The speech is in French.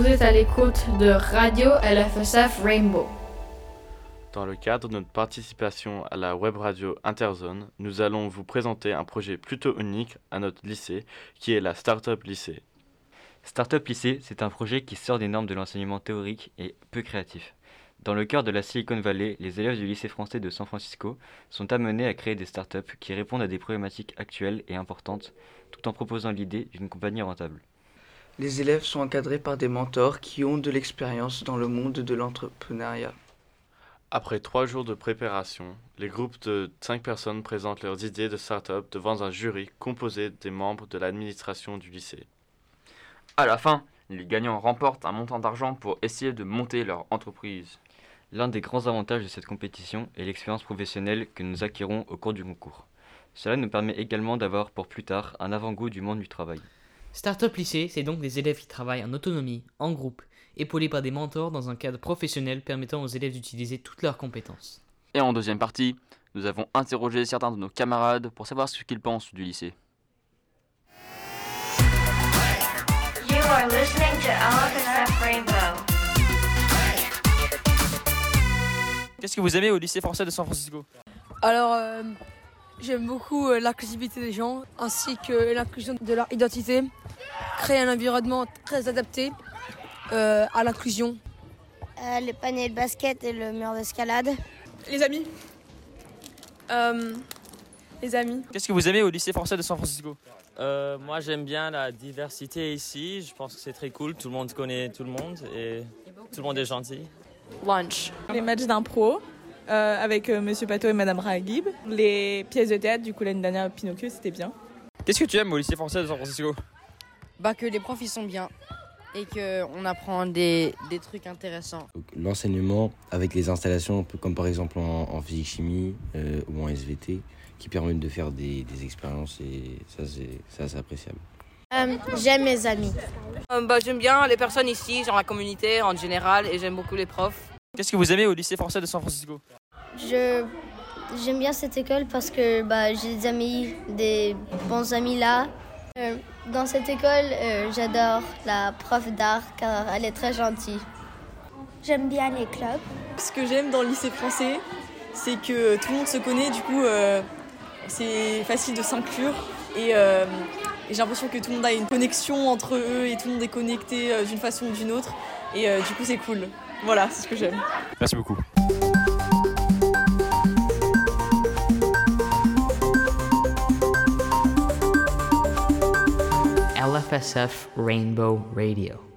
Vous êtes à l'écoute de Radio LFSF Rainbow. Dans le cadre de notre participation à la web radio Interzone, nous allons vous présenter un projet plutôt unique à notre lycée, qui est la Startup Lycée. Startup Lycée, c'est un projet qui sort des normes de l'enseignement théorique et peu créatif. Dans le cœur de la Silicon Valley, les élèves du lycée français de San Francisco sont amenés à créer des startups qui répondent à des problématiques actuelles et importantes, tout en proposant l'idée d'une compagnie rentable. Les élèves sont encadrés par des mentors qui ont de l'expérience dans le monde de l'entrepreneuriat. Après trois jours de préparation, les groupes de cinq personnes présentent leurs idées de start-up devant un jury composé des membres de l'administration du lycée. À la fin, les gagnants remportent un montant d'argent pour essayer de monter leur entreprise. L'un des grands avantages de cette compétition est l'expérience professionnelle que nous acquérons au cours du concours. Cela nous permet également d'avoir pour plus tard un avant-goût du monde du travail. Startup Lycée, c'est donc des élèves qui travaillent en autonomie, en groupe, épaulés par des mentors dans un cadre professionnel permettant aux élèves d'utiliser toutes leurs compétences. Et en deuxième partie, nous avons interrogé certains de nos camarades pour savoir ce qu'ils pensent du lycée. You are listening to LFSF Rainbow. Qu'est-ce que vous aimez au lycée français de San Francisco? Alors, euh, j'aime beaucoup euh, l'inclusivité des gens ainsi que l'inclusion de leur identité. Créer un environnement très adapté euh, à l'inclusion. Euh, les paniers de basket et le mur d'escalade. Les amis. Euh, les amis. Qu'est-ce que vous aimez au lycée français de San Francisco? Euh, moi, j'aime bien la diversité ici. Je pense que c'est très cool. Tout le monde connaît tout le monde et tout le monde est gentil. Lunch. Les matchs d'impro euh, avec euh, Monsieur Pato et Madame Rahagib. Les pièces de théâtre, du coup l'année dernière Pinocchio, c'était bien. Qu'est-ce que tu aimes au lycée français de San Francisco? Bah que les profs ils sont bien et qu'on apprend des, des trucs intéressants. L'enseignement avec les installations comme par exemple en, en physique-chimie euh, ou en SVT qui permettent de faire des, des expériences et ça c'est ça, c'est appréciable. Euh, j'aime mes amis. Euh, bah, j'aime bien les personnes ici, genre la communauté en général, et j'aime beaucoup les profs. Qu'est-ce que vous aimez au lycée français de San Francisco? Je j'aime bien cette école parce que bah, j'ai des amis, des bons amis là. Euh, dans cette école, euh, j'adore la prof d'art car elle est très gentille. J'aime bien les clubs. Ce que j'aime dans le lycée français, c'est que tout le monde se connaît, du coup euh, c'est facile de s'inclure et, euh, et j'ai l'impression que tout le monde a une connexion entre eux et tout le monde est connecté euh, d'une façon ou d'une autre et euh, du coup c'est cool. Voilà, c'est ce que j'aime. Merci beaucoup. LFSF Rainbow Radio.